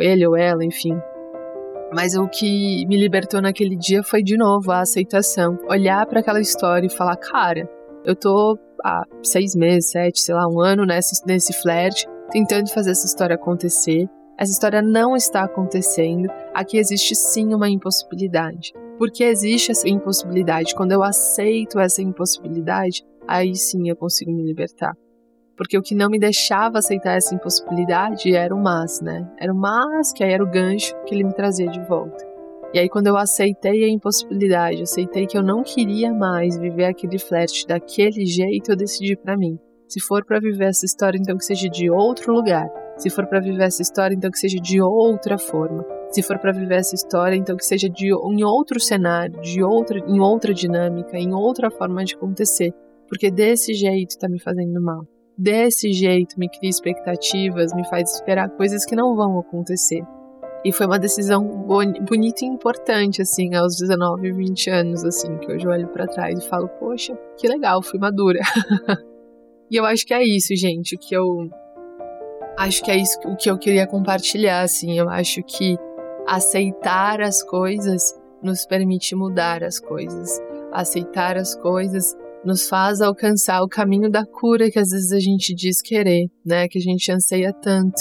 ele ou ela, enfim. Mas o que me libertou naquele dia foi de novo a aceitação. Olhar para aquela história e falar, cara, eu tô há seis meses, sete, sei lá, um ano nesse, nesse flerte, tentando fazer essa história acontecer. Essa história não está acontecendo. Aqui existe sim uma impossibilidade. Porque existe essa impossibilidade. Quando eu aceito essa impossibilidade, aí sim eu consigo me libertar. Porque o que não me deixava aceitar essa impossibilidade era o mas, né? Era o mas, que aí era o gancho que ele me trazia de volta. E aí, quando eu aceitei a impossibilidade, aceitei que eu não queria mais viver aquele flerte daquele jeito, eu decidi para mim. Se for para viver essa história, então que seja de outro lugar. Se for para viver essa história, então que seja de outra forma. Se for para viver essa história, então que seja de, em outro cenário, de outra, em outra dinâmica, em outra forma de acontecer. Porque desse jeito tá me fazendo mal desse jeito me cria expectativas, me faz esperar coisas que não vão acontecer. E foi uma decisão bonita e importante, assim, aos 19, 20 anos, assim, que hoje eu olho para trás e falo, poxa, que legal, fui madura. e eu acho que é isso, gente, que eu. Acho que é isso o que eu queria compartilhar, assim. Eu acho que aceitar as coisas nos permite mudar as coisas. Aceitar as coisas nos faz alcançar o caminho da cura que às vezes a gente diz querer, né? Que a gente anseia tanto,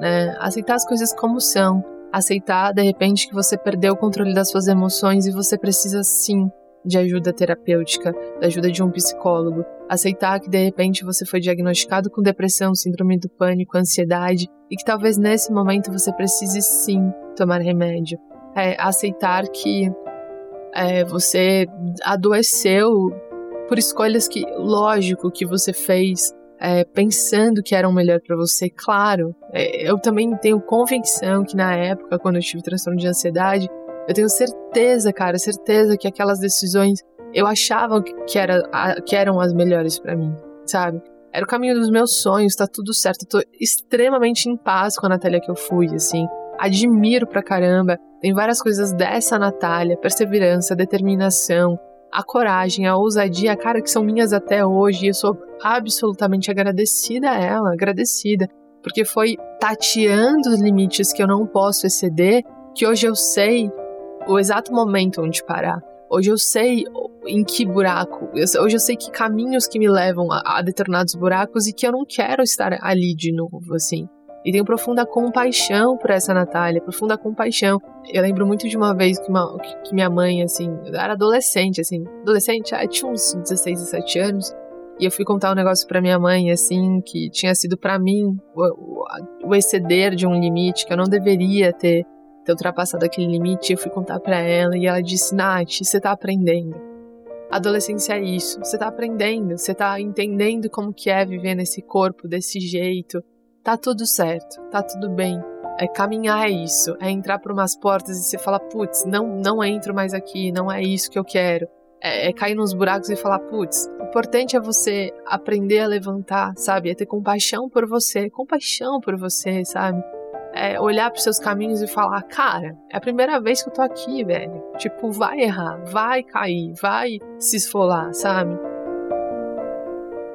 né? Aceitar as coisas como são, aceitar de repente que você perdeu o controle das suas emoções e você precisa sim de ajuda terapêutica, da ajuda de um psicólogo, aceitar que de repente você foi diagnosticado com depressão, síndrome do pânico, ansiedade e que talvez nesse momento você precise sim tomar remédio, é, aceitar que é, você adoeceu por escolhas que, lógico, que você fez é, pensando que eram melhor para você, claro. É, eu também tenho convicção que na época, quando eu tive transtorno de ansiedade, eu tenho certeza, cara, certeza que aquelas decisões eu achava que, era, que eram as melhores para mim, sabe? Era o caminho dos meus sonhos, tá tudo certo. Eu tô extremamente em paz com a Natália que eu fui, assim. Admiro pra caramba. Tem várias coisas dessa Natália: perseverança, determinação, a coragem, a ousadia, cara, que são minhas até hoje. E eu sou absolutamente agradecida a ela, agradecida. Porque foi tateando os limites que eu não posso exceder que hoje eu sei o exato momento onde parar. Hoje eu sei em que buraco, hoje eu sei que caminhos que me levam a, a determinados buracos e que eu não quero estar ali de novo, assim. E tenho profunda compaixão por essa Natália, profunda compaixão. Eu lembro muito de uma vez que, uma, que minha mãe, assim, era adolescente, assim, adolescente, ah, tinha uns 16, 17 anos, e eu fui contar um negócio para minha mãe, assim, que tinha sido para mim o, o, o, exceder de um limite, que eu não deveria ter, ter ultrapassado aquele limite. Eu fui contar para ela e ela disse: Nath, você tá aprendendo. Adolescência é isso, você tá aprendendo, você tá entendendo como que é viver nesse corpo desse jeito, tá tudo certo, tá tudo bem. É caminhar é isso, é entrar por umas portas e você falar, putz, não, não entro mais aqui, não é isso que eu quero. É, é cair nos buracos e falar, putz, o importante é você aprender a levantar, sabe? É ter compaixão por você, compaixão por você, sabe? É olhar para seus caminhos e falar, cara, é a primeira vez que eu tô aqui, velho. Tipo, vai errar, vai cair, vai se esfolar, sabe?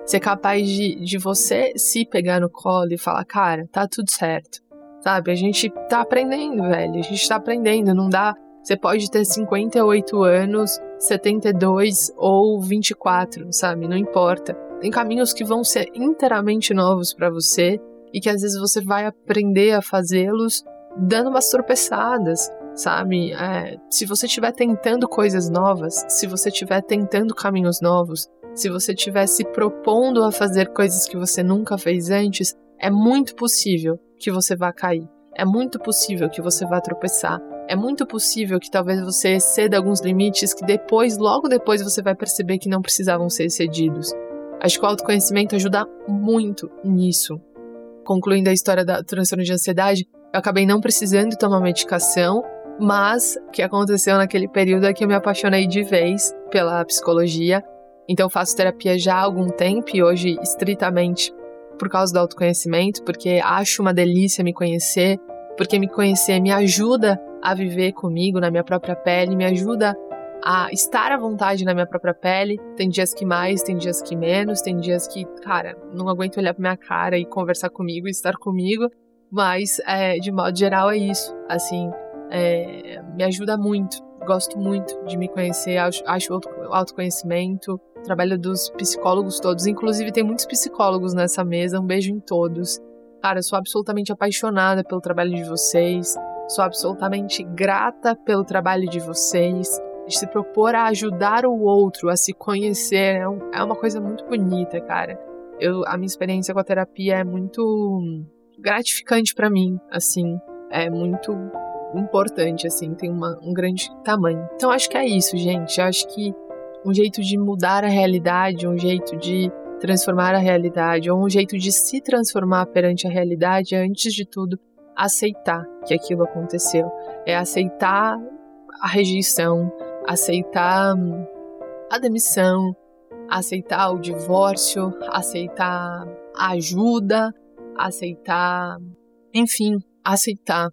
Ser capaz de, de você se pegar no colo e falar, cara, tá tudo certo. sabe? A gente tá aprendendo, velho. A gente tá aprendendo, não dá. Você pode ter 58 anos, 72 ou 24, sabe? Não importa. Tem caminhos que vão ser inteiramente novos para você e que às vezes você vai aprender a fazê-los dando umas tropeçadas, sabe? É, se você estiver tentando coisas novas, se você estiver tentando caminhos novos, se você estiver se propondo a fazer coisas que você nunca fez antes, é muito possível que você vá cair. É muito possível que você vá tropeçar. É muito possível que talvez você exceda alguns limites que depois, logo depois, você vai perceber que não precisavam ser excedidos. Acho que o autoconhecimento ajuda muito nisso. Concluindo a história da transtorno de ansiedade, eu acabei não precisando tomar medicação, mas o que aconteceu naquele período é que eu me apaixonei de vez pela psicologia. Então faço terapia já há algum tempo e hoje estritamente por causa do autoconhecimento, porque acho uma delícia me conhecer, porque me conhecer me ajuda a viver comigo na minha própria pele, me ajuda a estar à vontade na minha própria pele. Tem dias que mais, tem dias que menos, tem dias que, cara, não aguento olhar pra minha cara e conversar comigo e estar comigo. Mas, é, de modo geral, é isso. Assim, é, me ajuda muito. Gosto muito de me conhecer, acho, acho autoconhecimento. Trabalho dos psicólogos todos. Inclusive, tem muitos psicólogos nessa mesa. Um beijo em todos. Cara, sou absolutamente apaixonada pelo trabalho de vocês. Sou absolutamente grata pelo trabalho de vocês de se propor a ajudar o outro a se conhecer é, um, é uma coisa muito bonita, cara. Eu, a minha experiência com a terapia é muito gratificante para mim, assim, é muito importante, assim, tem uma, um grande tamanho. Então acho que é isso, gente. Acho que um jeito de mudar a realidade, um jeito de transformar a realidade, ou um jeito de se transformar perante a realidade é, antes de tudo, aceitar que aquilo aconteceu. É aceitar a rejeição, aceitar a demissão, aceitar o divórcio, aceitar a ajuda, aceitar, enfim, aceitar.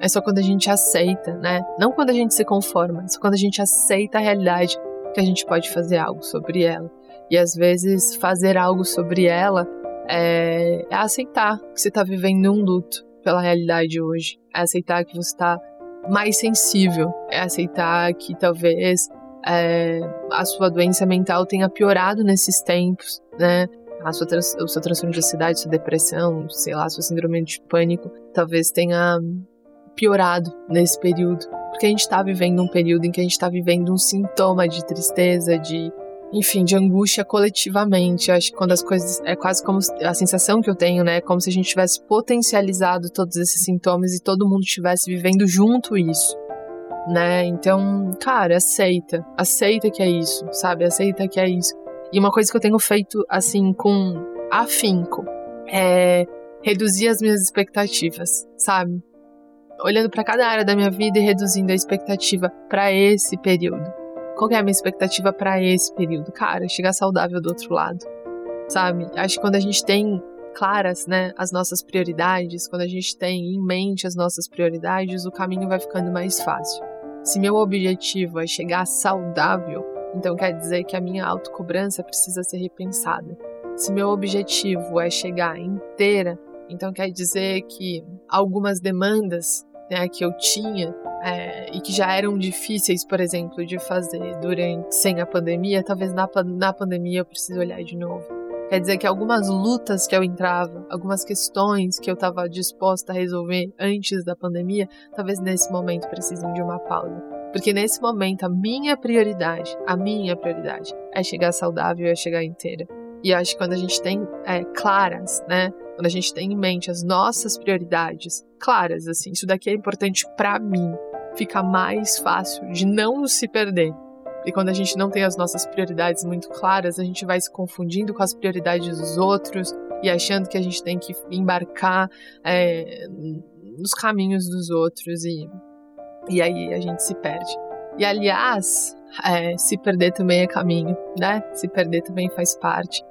É só quando a gente aceita, né? Não quando a gente se conforma, é só quando a gente aceita a realidade que a gente pode fazer algo sobre ela. E às vezes fazer algo sobre ela é, é aceitar que você está vivendo um luto pela realidade hoje. É aceitar que você está mais sensível, é aceitar que talvez é, a sua doença mental tenha piorado nesses tempos, né? A sua, o seu transtorno de ansiedade, sua depressão, sei lá, sua síndrome de pânico, talvez tenha piorado nesse período. Porque a gente está vivendo um período em que a gente está vivendo um sintoma de tristeza, de enfim, de angústia coletivamente. Acho que quando as coisas. É quase como a sensação que eu tenho, né? Como se a gente tivesse potencializado todos esses sintomas e todo mundo estivesse vivendo junto isso. Né? Então, cara, aceita. Aceita que é isso, sabe? Aceita que é isso. E uma coisa que eu tenho feito, assim, com afinco, é reduzir as minhas expectativas, sabe? Olhando para cada área da minha vida e reduzindo a expectativa para esse período qual é a minha expectativa para esse período? Cara, chegar saudável do outro lado, sabe? Acho que quando a gente tem claras, né, as nossas prioridades, quando a gente tem em mente as nossas prioridades, o caminho vai ficando mais fácil. Se meu objetivo é chegar saudável, então quer dizer que a minha autocobrança precisa ser repensada. Se meu objetivo é chegar inteira, então quer dizer que algumas demandas né, que eu tinha é, e que já eram difíceis, por exemplo, de fazer durante sem a pandemia, talvez na, na pandemia eu precise olhar de novo. Quer dizer que algumas lutas que eu entrava, algumas questões que eu estava disposta a resolver antes da pandemia, talvez nesse momento precisem de uma pausa. Porque nesse momento a minha prioridade, a minha prioridade é chegar saudável, é chegar inteira. E acho que quando a gente tem é, claras, né, quando a gente tem em mente as nossas prioridades claras, assim, isso daqui é importante para mim, fica mais fácil de não se perder. E quando a gente não tem as nossas prioridades muito claras, a gente vai se confundindo com as prioridades dos outros e achando que a gente tem que embarcar é, nos caminhos dos outros e, e aí a gente se perde. E aliás, é, se perder também é caminho, né? Se perder também faz parte.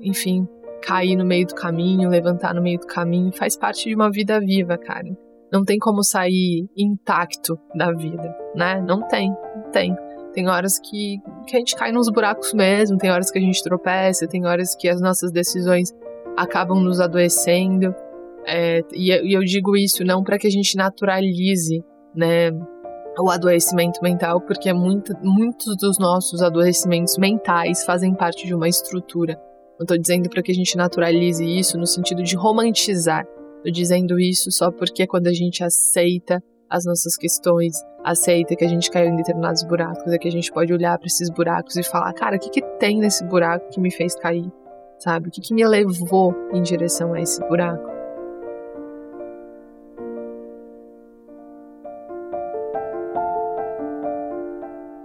Enfim, cair no meio do caminho, levantar no meio do caminho, faz parte de uma vida viva, cara. Não tem como sair intacto da vida, né? Não tem, não tem. Tem horas que, que a gente cai nos buracos mesmo, tem horas que a gente tropeça, tem horas que as nossas decisões acabam nos adoecendo. É, e eu digo isso não para que a gente naturalize, né, o adoecimento mental, porque muito, muitos dos nossos adoecimentos mentais fazem parte de uma estrutura. Não estou dizendo para que a gente naturalize isso no sentido de romantizar. Estou dizendo isso só porque quando a gente aceita as nossas questões, aceita que a gente caiu em determinados buracos, é que a gente pode olhar para esses buracos e falar, cara, o que, que tem nesse buraco que me fez cair? Sabe? O que, que me levou em direção a esse buraco?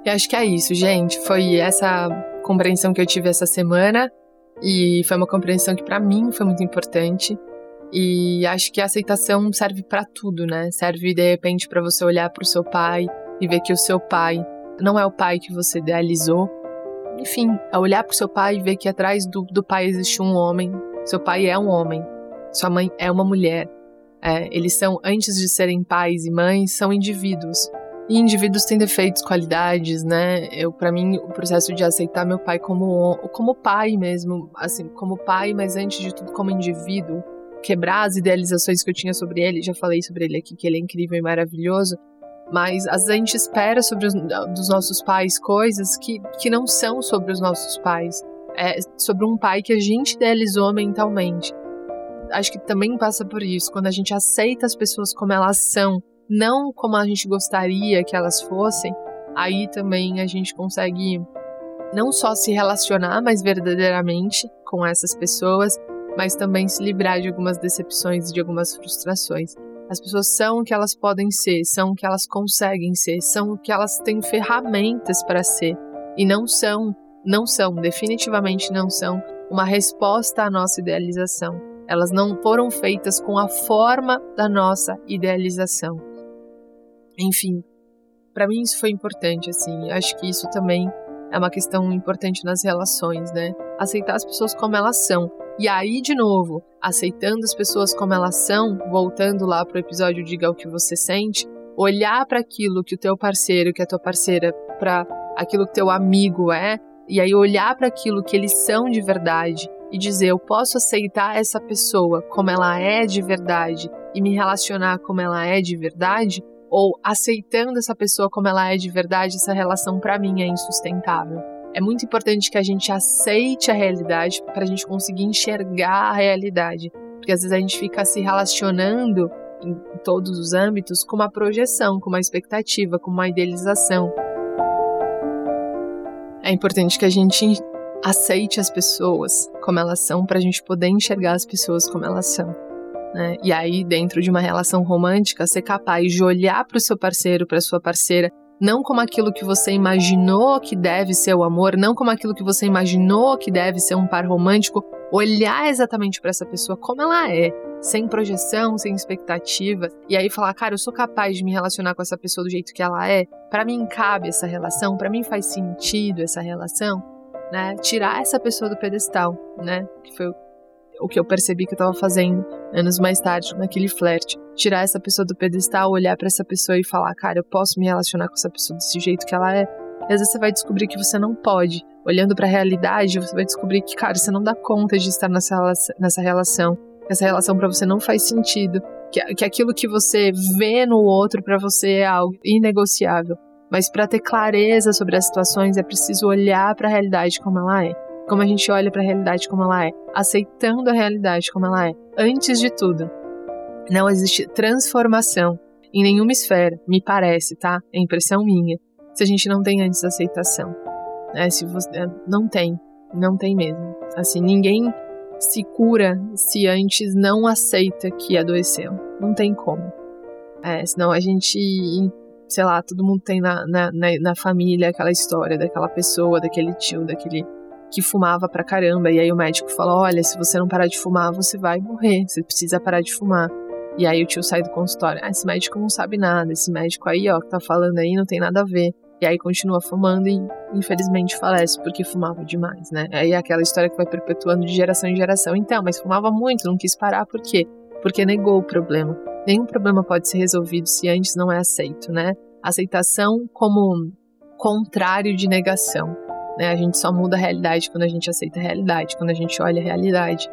E acho que é isso, gente. Foi essa compreensão que eu tive essa semana e foi uma compreensão que para mim foi muito importante. E acho que a aceitação serve para tudo, né? Serve de repente para você olhar para o seu pai e ver que o seu pai não é o pai que você idealizou. Enfim, a olhar para o seu pai e ver que atrás do, do pai existe um homem. Seu pai é um homem. Sua mãe é uma mulher. É, eles são, antes de serem pais e mães, são indivíduos. E indivíduos têm defeitos, qualidades, né? Eu, para mim, o processo de aceitar meu pai como como pai mesmo, assim, como pai, mas antes de tudo como indivíduo, quebrar as idealizações que eu tinha sobre ele. Já falei sobre ele aqui que ele é incrível e maravilhoso, mas às vezes a gente espera sobre os dos nossos pais coisas que que não são sobre os nossos pais. É sobre um pai que a gente idealizou mentalmente. Acho que também passa por isso, quando a gente aceita as pessoas como elas são não como a gente gostaria que elas fossem, aí também a gente consegue não só se relacionar mais verdadeiramente com essas pessoas, mas também se livrar de algumas decepções e de algumas frustrações. As pessoas são o que elas podem ser, são o que elas conseguem ser, são o que elas têm ferramentas para ser e não são, não são, definitivamente não são uma resposta à nossa idealização. Elas não foram feitas com a forma da nossa idealização. Enfim, para mim isso foi importante, assim. Acho que isso também é uma questão importante nas relações, né? Aceitar as pessoas como elas são. E aí, de novo, aceitando as pessoas como elas são, voltando lá pro episódio Diga o que você sente, olhar para aquilo que o teu parceiro, que a tua parceira, para aquilo que teu amigo é, e aí olhar para aquilo que eles são de verdade e dizer: eu posso aceitar essa pessoa como ela é de verdade e me relacionar como ela é de verdade, ou aceitando essa pessoa como ela é de verdade, essa relação para mim é insustentável. É muito importante que a gente aceite a realidade para a gente conseguir enxergar a realidade, porque às vezes a gente fica se relacionando em todos os âmbitos com uma projeção, com uma expectativa, com uma idealização. É importante que a gente aceite as pessoas como elas são para a gente poder enxergar as pessoas como elas são. Né? E aí, dentro de uma relação romântica, ser capaz de olhar para o seu parceiro, para sua parceira, não como aquilo que você imaginou que deve ser o amor, não como aquilo que você imaginou que deve ser um par romântico, olhar exatamente para essa pessoa como ela é, sem projeção, sem expectativa, e aí falar, cara, eu sou capaz de me relacionar com essa pessoa do jeito que ela é, para mim cabe essa relação, para mim faz sentido essa relação, né? Tirar essa pessoa do pedestal, né? Que foi o que eu percebi que eu tava fazendo anos mais tarde, naquele flerte. Tirar essa pessoa do pedestal, olhar para essa pessoa e falar, cara, eu posso me relacionar com essa pessoa desse jeito que ela é. E às vezes você vai descobrir que você não pode. Olhando para a realidade, você vai descobrir que, cara, você não dá conta de estar nessa, nessa relação. Essa relação para você não faz sentido. Que, que aquilo que você vê no outro para você é algo inegociável. Mas para ter clareza sobre as situações é preciso olhar para a realidade como ela é como a gente olha para a realidade como ela é, aceitando a realidade como ela é. Antes de tudo, não existe transformação em nenhuma esfera, me parece, tá? É impressão minha. Se a gente não tem antes aceitação, né? Se você é, não tem, não tem mesmo. Assim, ninguém se cura se antes não aceita que adoeceu. Não tem como. É, senão a gente, sei lá, todo mundo tem na, na, na família aquela história daquela pessoa, daquele tio, daquele que fumava pra caramba. E aí o médico falou: Olha, se você não parar de fumar, você vai morrer. Você precisa parar de fumar. E aí o tio sai do consultório: Ah, esse médico não sabe nada. Esse médico aí, ó, que tá falando aí não tem nada a ver. E aí continua fumando e infelizmente falece porque fumava demais, né? Aí é aquela história que vai perpetuando de geração em geração. Então, mas fumava muito, não quis parar, por quê? Porque negou o problema. Nenhum problema pode ser resolvido se antes não é aceito, né? Aceitação como contrário de negação. Né? A gente só muda a realidade quando a gente aceita a realidade, quando a gente olha a realidade.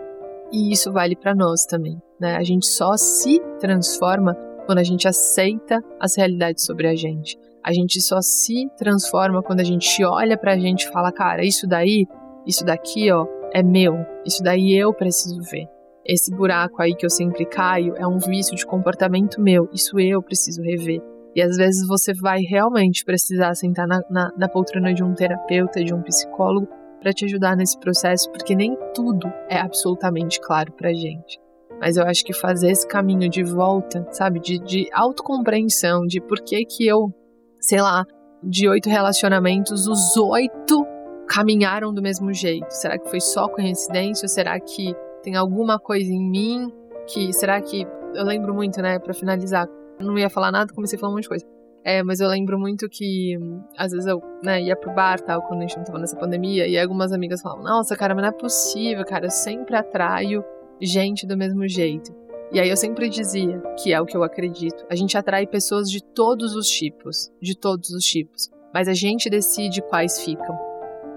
E isso vale para nós também, né? A gente só se transforma quando a gente aceita as realidades sobre a gente. A gente só se transforma quando a gente olha pra gente e fala, cara, isso daí, isso daqui, ó, é meu. Isso daí eu preciso ver. Esse buraco aí que eu sempre caio é um vício de comportamento meu. Isso eu preciso rever. E às vezes você vai realmente precisar sentar na, na, na poltrona de um terapeuta, de um psicólogo, para te ajudar nesse processo, porque nem tudo é absolutamente claro pra gente. Mas eu acho que fazer esse caminho de volta, sabe, de, de autocompreensão, de por que que eu, sei lá, de oito relacionamentos, os oito caminharam do mesmo jeito. Será que foi só coincidência? Ou será que tem alguma coisa em mim que. Será que. Eu lembro muito, né, para finalizar. Não ia falar nada, comecei a falar um monte de coisa. É, mas eu lembro muito que às vezes eu né, ia pro bar tal, quando a gente não tava nessa pandemia, e algumas amigas falavam: Nossa, cara, mas não é possível, cara, eu sempre atraio gente do mesmo jeito. E aí eu sempre dizia, que é o que eu acredito, a gente atrai pessoas de todos os tipos, de todos os tipos, mas a gente decide quais ficam.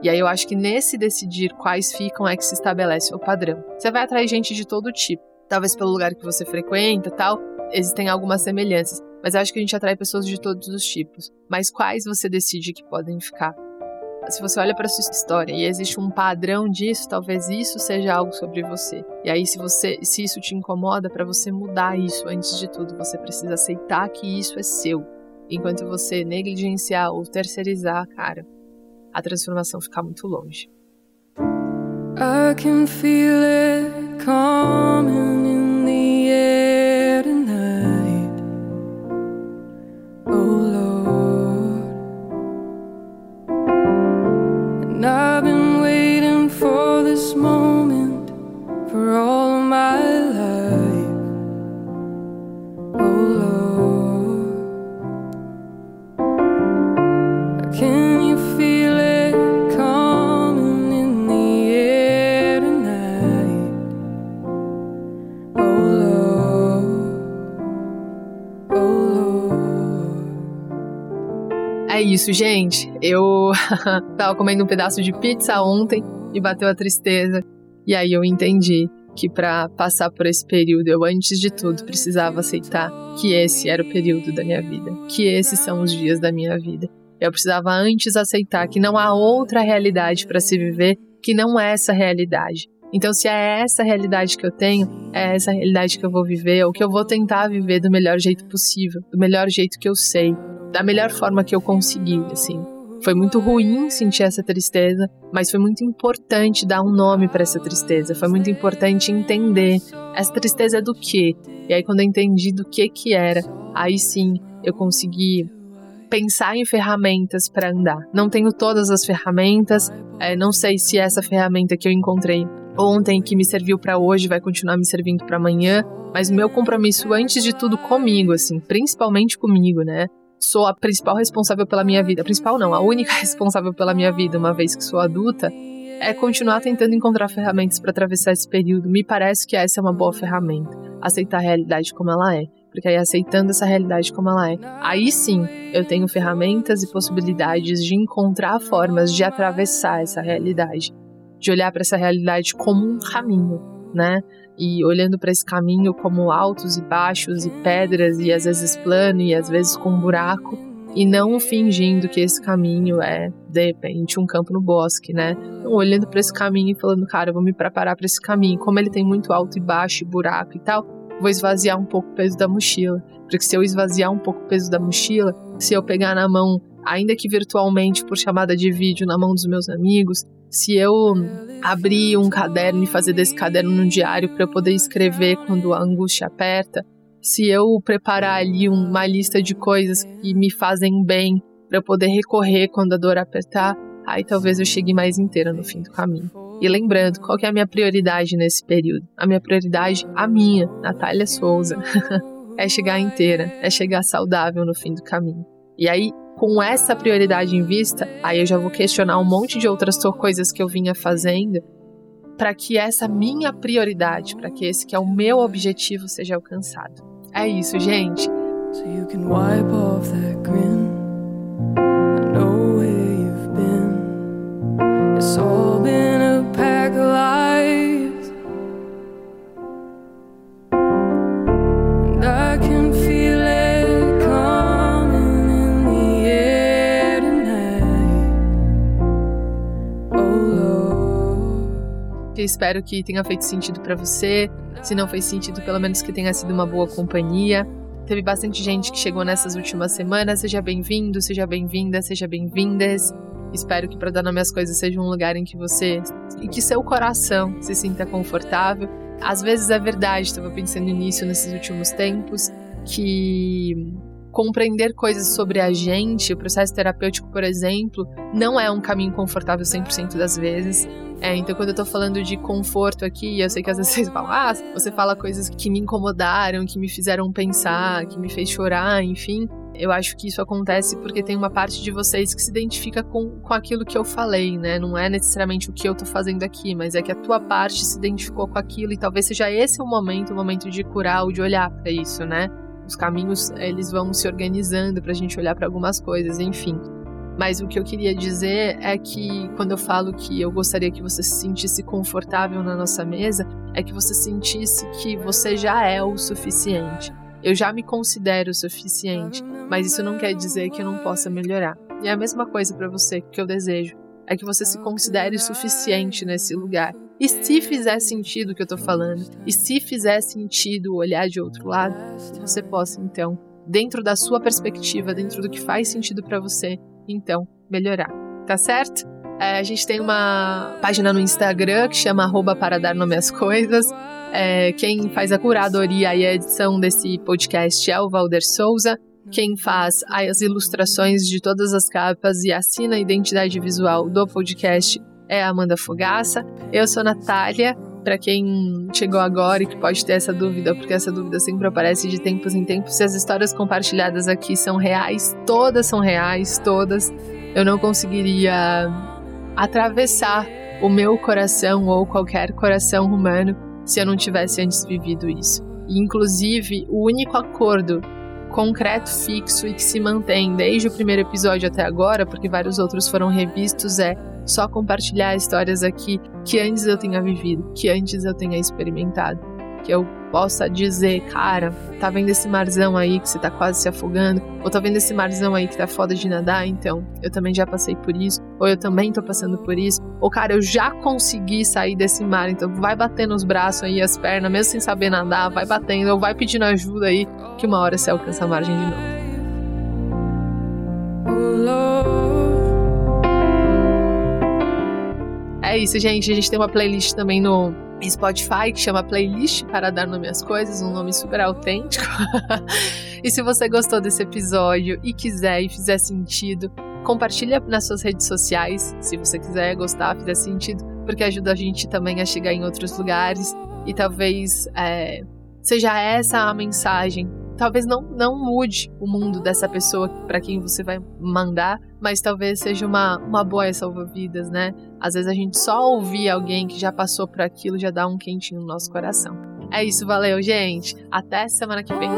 E aí eu acho que nesse decidir quais ficam é que se estabelece o padrão. Você vai atrair gente de todo tipo. Talvez pelo lugar que você frequenta tal, existem algumas semelhanças. Mas eu acho que a gente atrai pessoas de todos os tipos. Mas quais você decide que podem ficar? Se você olha para sua história e existe um padrão disso, talvez isso seja algo sobre você. E aí, se você, se isso te incomoda, para você mudar isso, antes de tudo, você precisa aceitar que isso é seu. Enquanto você negligenciar ou terceirizar, cara, a transformação ficar muito longe. I can feel it coming isso, gente. Eu tava comendo um pedaço de pizza ontem e bateu a tristeza. E aí eu entendi que para passar por esse período, eu antes de tudo precisava aceitar que esse era o período da minha vida, que esses são os dias da minha vida. Eu precisava antes aceitar que não há outra realidade para se viver que não é essa realidade. Então, se é essa realidade que eu tenho, é essa realidade que eu vou viver, ou que eu vou tentar viver do melhor jeito possível, do melhor jeito que eu sei, da melhor forma que eu consegui, assim. Foi muito ruim sentir essa tristeza, mas foi muito importante dar um nome para essa tristeza. Foi muito importante entender essa tristeza é do quê? E aí quando eu entendi do que que era, aí sim eu consegui pensar em ferramentas para andar. Não tenho todas as ferramentas, é, não sei se essa ferramenta que eu encontrei ontem que me serviu para hoje vai continuar me servindo para amanhã, mas meu compromisso antes de tudo comigo, assim, principalmente comigo, né? Sou a principal responsável pela minha vida, a principal não, a única responsável pela minha vida, uma vez que sou adulta, é continuar tentando encontrar ferramentas para atravessar esse período. Me parece que essa é uma boa ferramenta, aceitar a realidade como ela é. Porque aí, aceitando essa realidade como ela é, aí sim eu tenho ferramentas e possibilidades de encontrar formas de atravessar essa realidade, de olhar para essa realidade como um caminho, né? E olhando para esse caminho como altos e baixos e pedras e às vezes plano e às vezes com um buraco e não fingindo que esse caminho é de repente um campo no bosque, né? Então, olhando para esse caminho e falando, cara, eu vou me preparar para esse caminho. Como ele tem muito alto e baixo e buraco e tal, vou esvaziar um pouco o peso da mochila. Porque se eu esvaziar um pouco o peso da mochila, se eu pegar na mão, ainda que virtualmente por chamada de vídeo, na mão dos meus amigos, se eu abrir um caderno e fazer desse caderno um diário para eu poder escrever quando a angústia aperta, se eu preparar ali uma lista de coisas que me fazem bem para eu poder recorrer quando a dor apertar, aí talvez eu chegue mais inteira no fim do caminho. E lembrando, qual é a minha prioridade nesse período? A minha prioridade, a minha, Natália Souza, é chegar inteira, é chegar saudável no fim do caminho. E aí, com essa prioridade em vista, aí eu já vou questionar um monte de outras coisas que eu vinha fazendo para que essa minha prioridade, para que esse que é o meu objetivo seja alcançado. É isso, gente. So you can wipe off that grin. I know where you've been. It's all been a pack of lies. Espero que tenha feito sentido para você. Se não fez sentido, pelo menos que tenha sido uma boa companhia. Teve bastante gente que chegou nessas últimas semanas. Seja bem-vindo, seja bem-vinda, seja bem-vindas. Espero que para dar nome às coisas seja um lugar em que você e que seu coração se sinta confortável. Às vezes é verdade, estava pensando nisso nesses últimos tempos, que compreender coisas sobre a gente, o processo terapêutico, por exemplo, não é um caminho confortável 100% das vezes. É, então, quando eu tô falando de conforto aqui, eu sei que às vezes vocês falam, ah, você fala coisas que me incomodaram, que me fizeram pensar, que me fez chorar, enfim. Eu acho que isso acontece porque tem uma parte de vocês que se identifica com, com aquilo que eu falei, né? Não é necessariamente o que eu tô fazendo aqui, mas é que a tua parte se identificou com aquilo e talvez seja esse o momento, o momento de curar ou de olhar para isso, né? Os caminhos, eles vão se organizando pra gente olhar para algumas coisas, enfim. Mas o que eu queria dizer é que quando eu falo que eu gostaria que você se sentisse confortável na nossa mesa, é que você sentisse que você já é o suficiente. Eu já me considero o suficiente, mas isso não quer dizer que eu não possa melhorar. E é a mesma coisa para você que eu desejo, é que você se considere suficiente nesse lugar. E se fizer sentido o que eu tô falando, e se fizer sentido olhar de outro lado, você possa então, dentro da sua perspectiva, dentro do que faz sentido para você, então melhorar. Tá certo? É, a gente tem uma página no Instagram que chama arroba para dar nome às coisas. É, quem faz a curadoria e a edição desse podcast é o Valder Souza. Quem faz as ilustrações de todas as capas e assina a identidade visual do podcast é a Amanda Fogaça. Eu sou Natália. Para quem chegou agora e que pode ter essa dúvida, porque essa dúvida sempre aparece de tempos em tempos, se as histórias compartilhadas aqui são reais, todas são reais, todas. Eu não conseguiria atravessar o meu coração ou qualquer coração humano se eu não tivesse antes vivido isso. E, inclusive, o único acordo concreto, fixo e que se mantém desde o primeiro episódio até agora, porque vários outros foram revistos, é só compartilhar histórias aqui que antes eu tenha vivido, que antes eu tenha experimentado que eu possa dizer, cara, tá vendo esse marzão aí que você tá quase se afogando? Ou tá vendo esse marzão aí que tá foda de nadar? Então, eu também já passei por isso. Ou eu também tô passando por isso. Ou, cara, eu já consegui sair desse mar. Então, vai batendo os braços aí, as pernas, mesmo sem saber nadar, vai batendo. Ou vai pedindo ajuda aí, que uma hora você alcança a margem de novo. É isso, gente. A gente tem uma playlist também no Spotify que chama Playlist para dar nome às coisas, um nome super autêntico. e se você gostou desse episódio e quiser e fizer sentido, compartilha nas suas redes sociais, se você quiser gostar, fizer sentido, porque ajuda a gente também a chegar em outros lugares e talvez é, seja essa a mensagem talvez não, não mude o mundo dessa pessoa para quem você vai mandar, mas talvez seja uma, uma boa salva-vidas, né? Às vezes a gente só ouvir alguém que já passou por aquilo já dá um quentinho no nosso coração. É isso, valeu, gente. Até semana que vem.